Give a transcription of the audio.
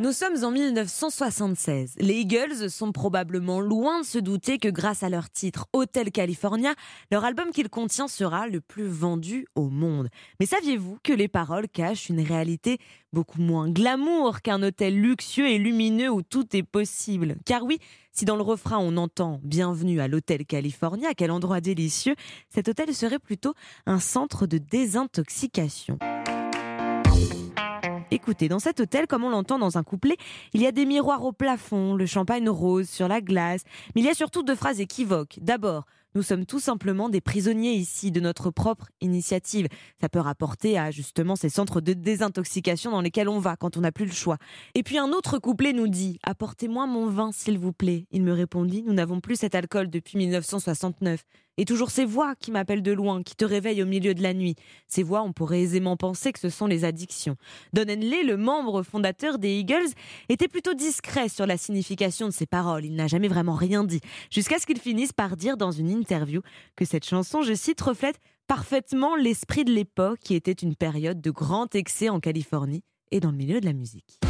Nous sommes en 1976. Les Eagles sont probablement loin de se douter que grâce à leur titre Hotel California, leur album qu'il contient sera le plus vendu au monde. Mais saviez-vous que les paroles cachent une réalité beaucoup moins glamour qu'un hôtel luxueux et lumineux où tout est possible? Car oui, si dans le refrain on entend Bienvenue à l'Hôtel California, quel endroit délicieux, cet hôtel serait plutôt un centre de désintoxication. Écoutez, dans cet hôtel, comme on l'entend dans un couplet, il y a des miroirs au plafond, le champagne rose sur la glace, mais il y a surtout deux phrases équivoques. D'abord, nous sommes tout simplement des prisonniers ici de notre propre initiative. Ça peut rapporter à justement ces centres de désintoxication dans lesquels on va quand on n'a plus le choix. Et puis un autre couplet nous dit Apportez-moi mon vin, s'il vous plaît. Il me répondit Nous n'avons plus cet alcool depuis 1969. Et toujours ces voix qui m'appellent de loin, qui te réveillent au milieu de la nuit. Ces voix, on pourrait aisément penser que ce sont les addictions. Don Henley, le membre fondateur des Eagles, était plutôt discret sur la signification de ces paroles. Il n'a jamais vraiment rien dit. Jusqu'à ce qu'il finisse par dire dans une que cette chanson, je cite, reflète parfaitement l'esprit de l'époque qui était une période de grand excès en Californie et dans le milieu de la musique.